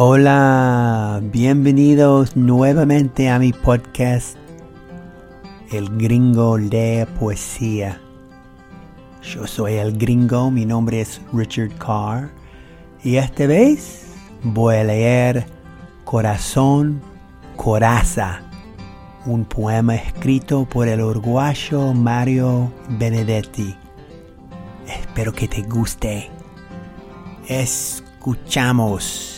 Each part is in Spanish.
Hola, bienvenidos nuevamente a mi podcast El Gringo lee poesía. Yo soy el gringo, mi nombre es Richard Carr y esta vez voy a leer Corazón Coraza, un poema escrito por el uruguayo Mario Benedetti. Espero que te guste. Escuchamos.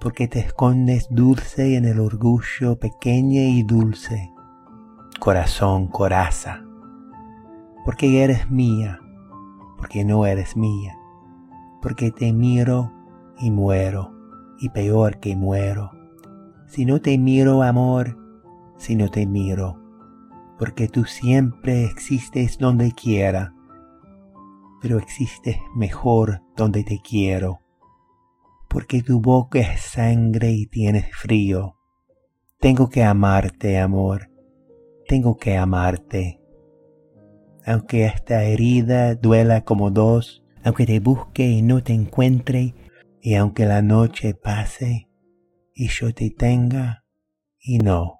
porque te escondes dulce en el orgullo pequeña y dulce, corazón coraza, porque eres mía, porque no eres mía, porque te miro y muero, y peor que muero, si no te miro amor, si no te miro, porque tú siempre existes donde quiera, pero existes mejor donde te quiero porque tu boca es sangre y tienes frío. Tengo que amarte, amor, tengo que amarte. Aunque esta herida duela como dos, aunque te busque y no te encuentre, y aunque la noche pase y yo te tenga y no.